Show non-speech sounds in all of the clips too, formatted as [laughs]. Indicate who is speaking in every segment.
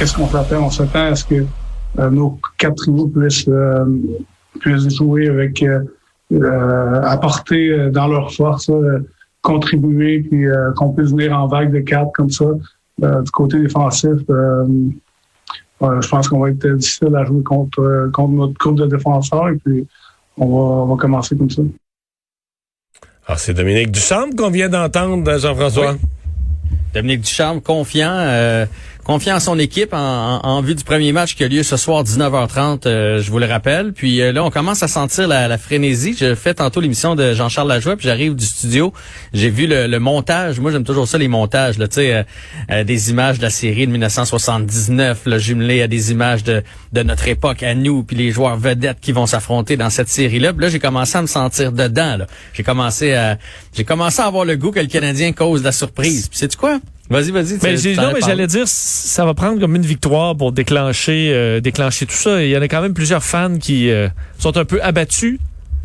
Speaker 1: qu'est-ce qu'on s'attend? On s'attend à ce que nos quatre trios puissent, puissent jouer avec apporter dans leur force, contribuer, puis qu'on puisse venir en vague de quatre comme ça. du côté défensif, je pense qu'on va être difficile à jouer contre, contre notre groupe de défenseurs et puis on va, on va commencer comme ça.
Speaker 2: Alors, c'est Dominique Duchamp qu'on vient d'entendre, Jean-François.
Speaker 3: Dominique Duchamp, confiant. Euh, confiant en son équipe en, vue du premier match qui a lieu ce soir 19h30, euh, je vous le rappelle. Puis euh, là, on commence à sentir la, frénésie. J'ai fait tantôt l'émission de Jean-Charles Lajoie, puis j'arrive du studio. J'ai vu le, montage. Moi, j'aime toujours ça, les montages. Là, sais, euh, des images de la série de 1979, là, jumelées à des images de, notre époque, à nous, puis les joueurs vedettes qui vont s'affronter dans cette série-là. Là, j'ai commencé à me sentir dedans. J'ai commencé à j'ai commencé à avoir le goût que le Canadien cause la surprise. Puis c'est quoi? Vas-y, vas-y.
Speaker 4: Mais non, mais j'allais dire, ça va prendre comme une victoire pour déclencher, euh, déclencher tout ça. Il y en a quand même plusieurs fans qui euh, sont un peu abattus.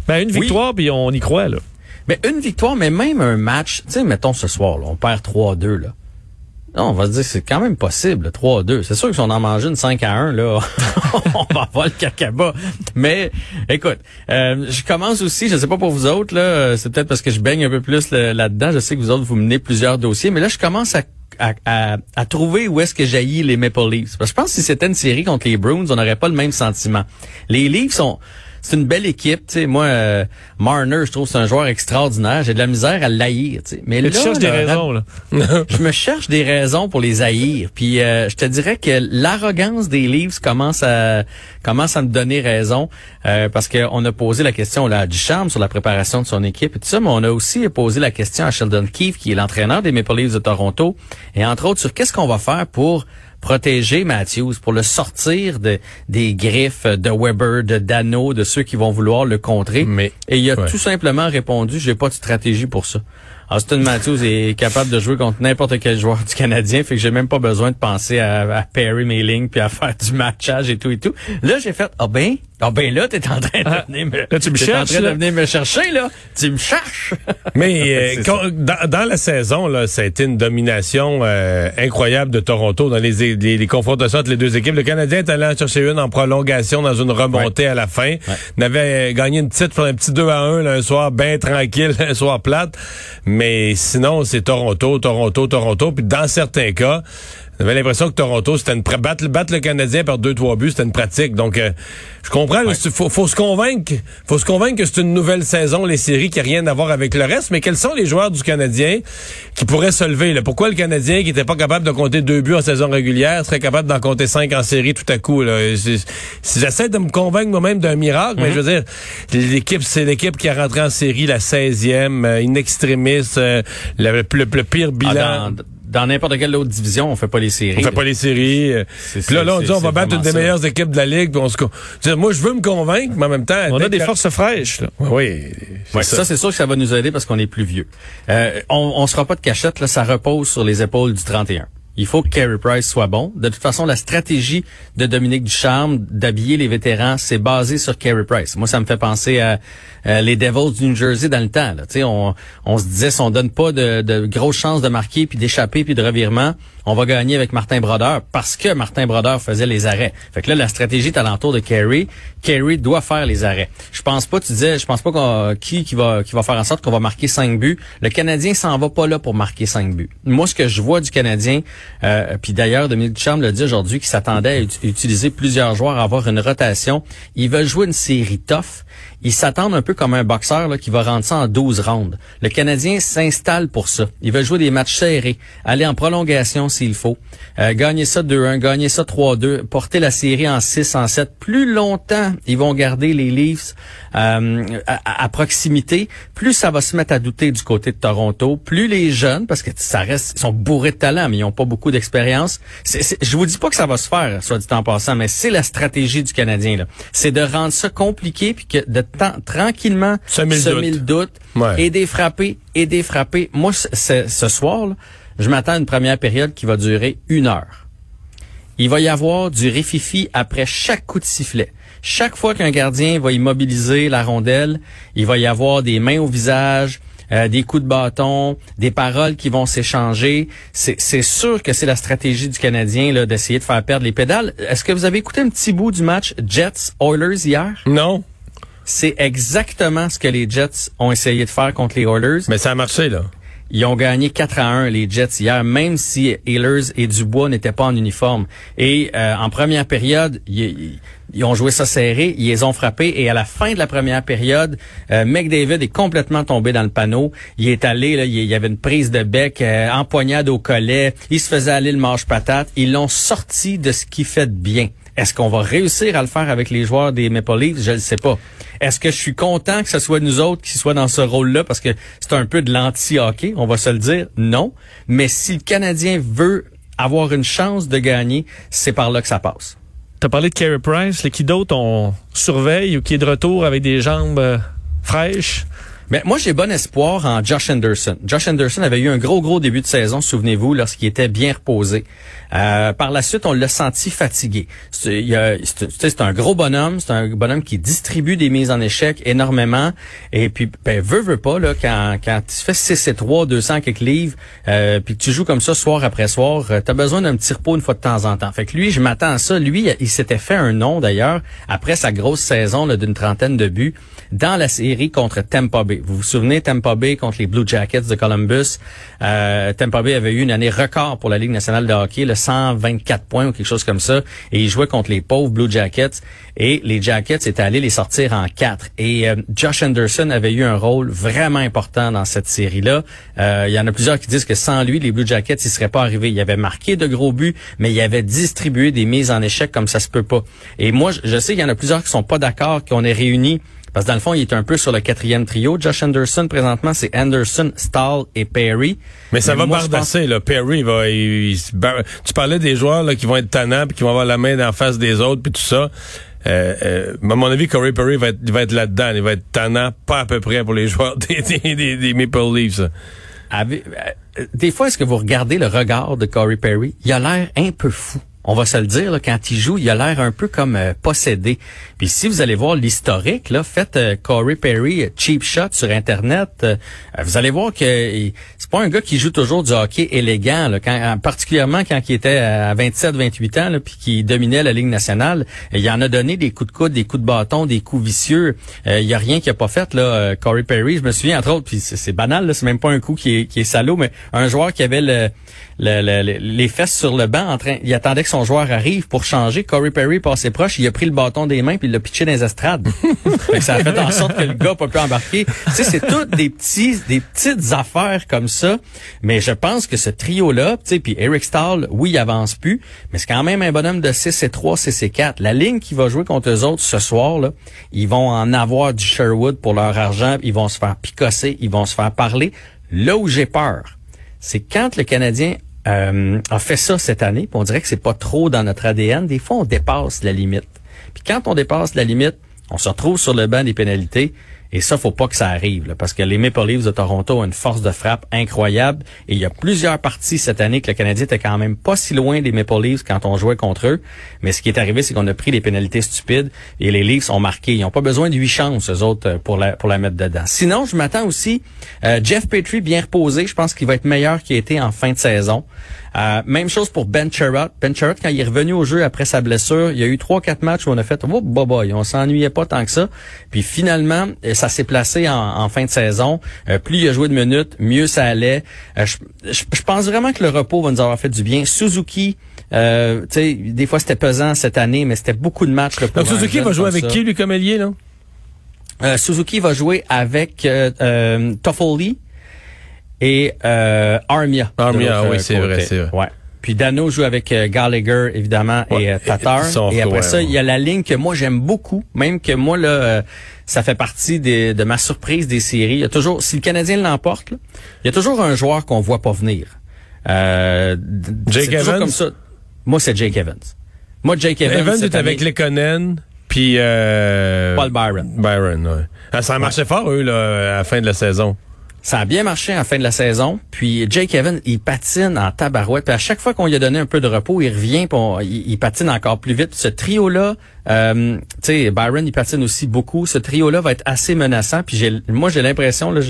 Speaker 4: Ben, une victoire, puis on y croit, là.
Speaker 3: Mais une victoire, mais même un match, tu sais, mettons ce soir, là, on perd 3-2, là. Non, on va se dire c'est quand même possible, 3-2. C'est sûr que si on en mange une 5 à 1, là, [laughs] on va avoir le cacaba. Mais écoute, euh, je commence aussi, je sais pas pour vous autres, là, c'est peut-être parce que je baigne un peu plus là-dedans. Je sais que vous autres, vous menez plusieurs dossiers, mais là, je commence à à, à, trouver où est-ce que jaillit les Maple Leafs. Parce que je pense que si c'était une série contre les Bruins, on n'aurait pas le même sentiment. Les Leafs sont c'est une belle équipe. Tu sais, moi, euh, Marner, je trouve c'est un joueur extraordinaire. J'ai de la misère à l'haïr.
Speaker 4: Mais là, tu cherches des raisons. Là. [laughs]
Speaker 3: je me cherche des raisons pour les haïr. Puis euh, je te dirais que l'arrogance des Leafs commence à commence à me donner raison euh, parce qu'on a posé la question là, à Duchamp sur la préparation de son équipe et tout ça, mais on a aussi posé la question à Sheldon Keefe, qui est l'entraîneur des Maple Leafs de Toronto, et entre autres sur qu'est-ce qu'on va faire pour protéger Matthews, pour le sortir de, des griffes de Weber, de Dano, de ceux qui vont vouloir le contrer. Mais, et il a tout simplement répondu, j'ai pas de stratégie pour ça. Austin Matthews est capable de jouer contre n'importe quel joueur du Canadien, fait que j'ai même pas besoin de penser à, à Perry Mailing puis à faire du matchage et tout et tout. Là, j'ai fait, ah ben, ah ben là, t'es en train de ah, venir me, là, tu me cherches, en train de venir me chercher, là. Tu me cherches. [laughs]
Speaker 2: Mais euh, dans, la saison, là, ça a été une domination euh, incroyable de Toronto dans les, les, confrontations entre les deux équipes. Le Canadien est allé en chercher une en prolongation dans une remontée à la fin. Ouais. avait gagné une petite pour un petit 2 à 1 là, un soir bien tranquille, [laughs] un soir plate. Mais sinon, c'est Toronto, Toronto, Toronto. Puis dans certains cas, j'avais l'impression que Toronto, c'était une battre, battre le Canadien par deux, trois buts, c'était une pratique. Donc, euh, je comprends, il faut, faut, se convaincre, faut se convaincre que c'est une nouvelle saison, les séries, qui n'a rien à voir avec le reste. Mais quels sont les joueurs du Canadien qui pourraient se lever? Là? Pourquoi le Canadien, qui n'était pas capable de compter deux buts en saison régulière, serait capable d'en compter cinq en série tout à coup? Là? Si j'essaie de me convaincre moi-même d'un miracle, mais je veux dire, l'équipe, c'est l'équipe qui a rentré en série la 16e, euh, in extremis, euh, le, pire ah, bilan
Speaker 3: dans n'importe quelle autre division, on fait pas les séries.
Speaker 2: On fait pas les séries. Puis là, là, on dit on va battre une des meilleures équipes de la ligue. Puis on se... moi, je veux me convaincre, mais en même temps,
Speaker 4: on a des forces fraîches. Là.
Speaker 2: Oui.
Speaker 3: ça, ça c'est sûr que ça va nous aider parce qu'on est plus vieux. Euh, on, on sera pas de cachette. Là, ça repose sur les épaules du 31. Il faut que Carey Price soit bon. De toute façon, la stratégie de Dominique Ducharme d'habiller les vétérans, c'est basé sur Carey Price. Moi, ça me fait penser à, les Devils du New Jersey dans le temps. Là. On, on se disait, si on donne pas de, de grosses chances de marquer, puis d'échapper, puis de revirement, on va gagner avec Martin Brodeur parce que Martin Brodeur faisait les arrêts. Fait que là, la stratégie est alentour de Carey. Carey doit faire les arrêts. Je pense pas, tu disais, je pense pas qu'on, qui, qui va, qui va faire en sorte qu'on va marquer cinq buts. Le Canadien s'en va pas là pour marquer cinq buts. Moi, ce que je vois du Canadien, euh, puis d'ailleurs, Dominique Ducharme l'a dit aujourd'hui, qu'il s'attendait à utiliser plusieurs joueurs, à avoir une rotation. Ils veulent jouer une série tough ils s'attendent un peu comme un boxeur là, qui va rendre ça en 12 rounds. Le Canadien s'installe pour ça. Il veut jouer des matchs serrés, aller en prolongation s'il faut, euh, gagner ça 2-1, gagner ça 3-2, porter la série en 6, en 7. Plus longtemps ils vont garder les Leafs euh, à, proximité, plus ça va se mettre à douter du côté de Toronto. Plus les jeunes, parce que ça reste, ils sont bourrés de talent, mais ils n'ont pas beaucoup d'expérience. Je vous dis pas que ça va se faire, soit dit en passant, mais c'est la stratégie du Canadien. C'est de rendre ça compliqué puis que de tranquillement semer le doute, et des frapper, et des frapper. Moi, ce soir, je m'attends à une première période qui va durer une heure. Il va y avoir du réfifi après chaque coup de sifflet. Chaque fois qu'un gardien va immobiliser la rondelle, il va y avoir des mains au visage, euh, des coups de bâton, des paroles qui vont s'échanger. C'est sûr que c'est la stratégie du Canadien là d'essayer de faire perdre les pédales. Est-ce que vous avez écouté un petit bout du match Jets-Oilers hier?
Speaker 2: Non.
Speaker 3: C'est exactement ce que les Jets ont essayé de faire contre les Oilers.
Speaker 2: Mais ça a marché, là.
Speaker 3: Ils ont gagné 4 à 1 les Jets hier, même si Ehlers et Dubois n'étaient pas en uniforme. Et euh, en première période, ils, ont joué ça serré, ils les ont frappés. Et à la fin de la première période, euh, McDavid est complètement tombé dans le panneau. Il est allé, là, il y avait une prise de bec, euh, empoignade au collet. Il se faisait aller le manche patate. Ils l'ont sorti de ce qui fait de bien. Est-ce qu'on va réussir à le faire avec les joueurs des Maple Leafs? Je ne sais pas. Est-ce que je suis content que ce soit nous autres qui soient dans ce rôle-là? Parce que c'est un peu de l'anti-hockey, on va se le dire? Non. Mais si le Canadien veut avoir une chance de gagner, c'est par là que ça passe.
Speaker 4: Tu as parlé de Carey Price. Les qui d'autres on surveille ou qui est de retour avec des jambes euh, fraîches?
Speaker 3: Mais moi, j'ai bon espoir en Josh Anderson. Josh Anderson avait eu un gros, gros début de saison, souvenez-vous, lorsqu'il était bien reposé. Euh, par la suite, on l'a senti fatigué. C'est un gros bonhomme, c'est un bonhomme qui distribue des mises en échec énormément. Et puis, ben, veut, veut pas, là, quand, quand tu fais 6 et 3, 200 quelques livres, euh, puis que tu joues comme ça soir après soir, euh, tu as besoin d'un petit repos une fois de temps en temps. Fait que lui, je m'attends à ça. Lui, il s'était fait un nom, d'ailleurs, après sa grosse saison d'une trentaine de buts dans la série contre Tampa Bay. Vous vous souvenez, Tampa Bay contre les Blue Jackets de Columbus? Euh, Tampa Bay avait eu une année record pour la Ligue nationale de hockey, le 124 points ou quelque chose comme ça. Et il jouait contre les pauvres Blue Jackets. Et les Jackets étaient allés les sortir en quatre. Et euh, Josh Anderson avait eu un rôle vraiment important dans cette série-là. Euh, il y en a plusieurs qui disent que sans lui, les Blue Jackets, ils seraient pas arrivés. Il avait marqué de gros buts, mais il avait distribué des mises en échec comme ça se peut pas. Et moi, je sais qu'il y en a plusieurs qui sont pas d'accord qu'on ait réuni parce que dans le fond, il est un peu sur le quatrième trio. Josh Anderson, présentement, c'est Anderson, Stahl et Perry.
Speaker 2: Mais ça va bardasser, là. Perry va... tu parlais des joueurs là, qui vont être tannants, puis qui vont avoir la main en face des autres, puis tout ça. Euh, euh, à mon avis, Corey Perry va être, va être là-dedans. Il va être tannant, pas à peu près pour les [laughs] joueurs des, des, des, Maple Leafs.
Speaker 3: Euh, des fois, est-ce que vous regardez le regard de Corey Perry? Il a l'air un peu fou on va se le dire, là, quand il joue, il a l'air un peu comme euh, possédé. Puis si vous allez voir l'historique, là, faites euh, Corey Perry euh, cheap shot sur internet, vous allez voir que c'est pas un gars qui joue toujours du hockey élégant, là, particulièrement quand il était à 27-28 ans, là, puis qui dominait la Ligue nationale. Il en a donné des coups de coude, des coups de bâton, des coups vicieux. il y a rien qu'il a pas fait là. Corey Perry, je me souviens entre autres, puis c'est banal, c'est même pas un coup qui est, qui est salaud, mais un joueur qui avait le les fesses sur le banc en train il attendait que son joueur arrive pour changer. Corey Perry passait proche il a pris le bâton des mains puis il l'a pitché dans les estrades. [laughs] Ça a fait en sorte que le gars pas pu embarquer. Tu sais c'est toutes des petits des petites affaires comme ça. Mais je pense que ce trio là tu sais puis Eric Stahl oui il avance plus mais c'est quand même un bonhomme de 6 et 3 6 et 4 la ligne qui va jouer contre eux autres ce soir là ils vont en avoir du Sherwood pour leur argent ils vont se faire picosser ils vont se faire parler. Là où j'ai peur c'est quand le Canadien euh, a fait ça cette année, on dirait que c'est pas trop dans notre ADN. Des fois, on dépasse la limite. Puis quand on dépasse la limite, on se retrouve sur le banc des pénalités. Et ça, faut pas que ça arrive, parce que les Maple Leafs de Toronto ont une force de frappe incroyable. Et il y a plusieurs parties cette année que le Canadien était quand même pas si loin des Maple Leafs quand on jouait contre eux. Mais ce qui est arrivé, c'est qu'on a pris des pénalités stupides et les Leafs ont marqué. Ils n'ont pas besoin de huit chances, eux autres, pour la, pour la mettre dedans. Sinon, je m'attends aussi, euh, Jeff Petrie bien reposé. Je pense qu'il va être meilleur qu'il été en fin de saison. Euh, même chose pour Ben Sherratt. Ben Sherratt, quand il est revenu au jeu après sa blessure, il y a eu trois, quatre matchs où on a fait, oh, bah, bah, on s'ennuyait pas tant que ça. Puis finalement, euh, ça s'est placé en, fin de saison. Euh, plus il a joué de minutes, mieux ça allait. je, pense vraiment que le repos va nous avoir fait du bien. Suzuki, euh, tu sais, des fois c'était pesant cette année, mais c'était beaucoup de matchs.
Speaker 2: Donc Suzuki va jouer avec qui, lui, comme ailier, là?
Speaker 3: Suzuki va jouer avec euh, Toffoli, et euh, Armia.
Speaker 2: Armia, oui, c'est vrai, c'est vrai.
Speaker 3: Ouais. Puis Dano joue avec euh, Gallagher, évidemment, et euh, Tatar. Et, après ça, il y a la ligne que moi, j'aime beaucoup. Même que moi, là, euh, ça fait partie de ma surprise des séries. Il y a toujours, si le Canadien l'emporte, il y a toujours un joueur qu'on voit pas venir.
Speaker 2: Euh, Jake Evans? Comme ça.
Speaker 3: Moi, c'est Jake Evans. Moi, Jake Evans.
Speaker 2: Evans est avec Lekonen, puis... Euh,
Speaker 3: Paul Byron.
Speaker 2: Byron, ouais. Ah, ça a marché fort, eux, là, à la fin de la saison.
Speaker 3: Ça a bien marché en fin de la saison. Puis Jake Evans, il patine en tabarouette. Puis à chaque fois qu'on lui a donné un peu de repos, il revient, puis il, patine encore plus vite. ce trio-là, euh, tu sais, Byron, il patine aussi beaucoup. Ce trio-là va être assez menaçant. Puis j'ai, moi, j'ai l'impression, là,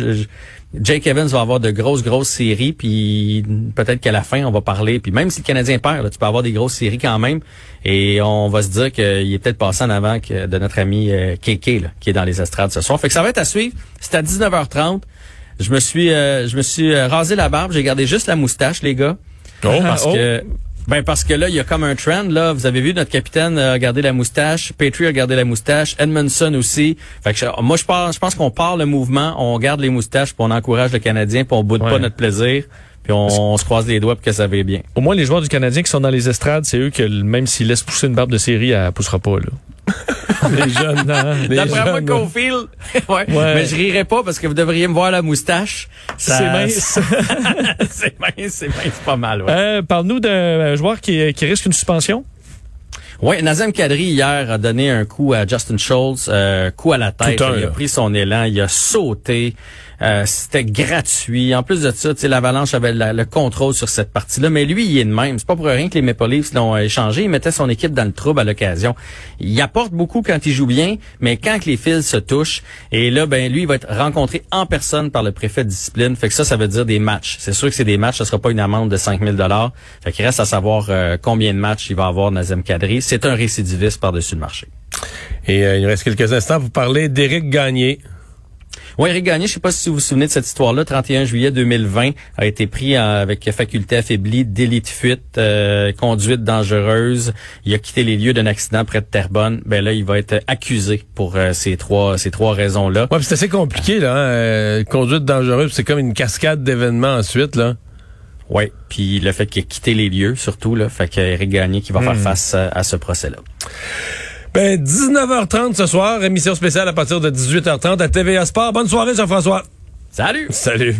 Speaker 3: Jake Evans va avoir de grosses, grosses séries. Puis peut-être qu'à la fin, on va parler. Puis même si le Canadien perd, là, tu peux avoir des grosses séries quand même. Et on va se dire qu'il est peut-être passé en avant que de notre ami euh, là, qui est dans les estrades ce soir. Fait que ça va être à suivre. C'est à 19h30. Je me suis, euh, je me suis euh, rasé la barbe. J'ai gardé juste la moustache, les gars.
Speaker 2: Oh,
Speaker 3: parce
Speaker 2: oh.
Speaker 3: que ben parce que là, il y a comme un trend. Là, vous avez vu notre capitaine a gardé la moustache, Petrie a gardé la moustache, Edmondson aussi. Fait que moi, je pense, je pense qu'on part le mouvement, on garde les moustaches, puis on encourage le Canadien, puis on boude pas notre plaisir. Puis on, se croise les doigts pour que ça va bien.
Speaker 4: Au moins, les joueurs du Canadien qui sont dans les estrades, c'est eux que même s'ils laissent pousser une barbe de série, elle poussera pas. là. [laughs] [laughs]
Speaker 2: les jeunes, hein?
Speaker 3: D'après moi, Cofield, ouais. Mais je rirais pas parce que vous devriez me voir la moustache. [laughs]
Speaker 4: C'est mince.
Speaker 3: c'est mince, c'est mince, pas mal, ouais.
Speaker 4: Euh, Parle-nous d'un joueur qui, qui risque une suspension.
Speaker 3: Oui, Nazem Kadri hier a donné un coup à Justin Schultz, euh, coup à la tête. il a pris son élan, il a sauté. Euh, c'était gratuit. En plus de ça, l'Avalanche avait le contrôle sur cette partie-là. Mais lui, il est de même. C'est pas pour rien que les Maple Leafs l'ont échangé. Il mettait son équipe dans le trouble à l'occasion. Il apporte beaucoup quand il joue bien, mais quand les fils se touchent, et là, ben lui, il va être rencontré en personne par le préfet de discipline. Fait que ça, ça veut dire des matchs. C'est sûr que c'est des matchs. Ce sera pas une amende de 5000 dollars. Fait qu'il reste à savoir euh, combien de matchs il va avoir Nazem Kadri. C'est un récidiviste par-dessus le marché.
Speaker 2: Et euh, il reste quelques instants pour parler d'Éric Gagné.
Speaker 3: Oui, Eric Gagné, je sais pas si vous vous souvenez de cette histoire-là. 31 juillet 2020 a été pris avec faculté affaiblie, délit de fuite, euh, conduite dangereuse. Il a quitté les lieux d'un accident près de Terrebonne. Ben là, il va être accusé pour euh, ces trois ces trois raisons-là.
Speaker 2: Ouais, c'est assez compliqué là. Hein? Euh, conduite dangereuse, c'est comme une cascade d'événements ensuite là.
Speaker 3: Oui, puis le fait qu'il ait quitté les lieux, surtout, là, fait qu'Éric Gagné qui va faire hmm. face à ce procès-là.
Speaker 2: Ben, 19h30 ce soir, émission spéciale à partir de 18h30 à TVA Sport. Bonne soirée, Jean-François.
Speaker 3: Salut.
Speaker 2: Salut.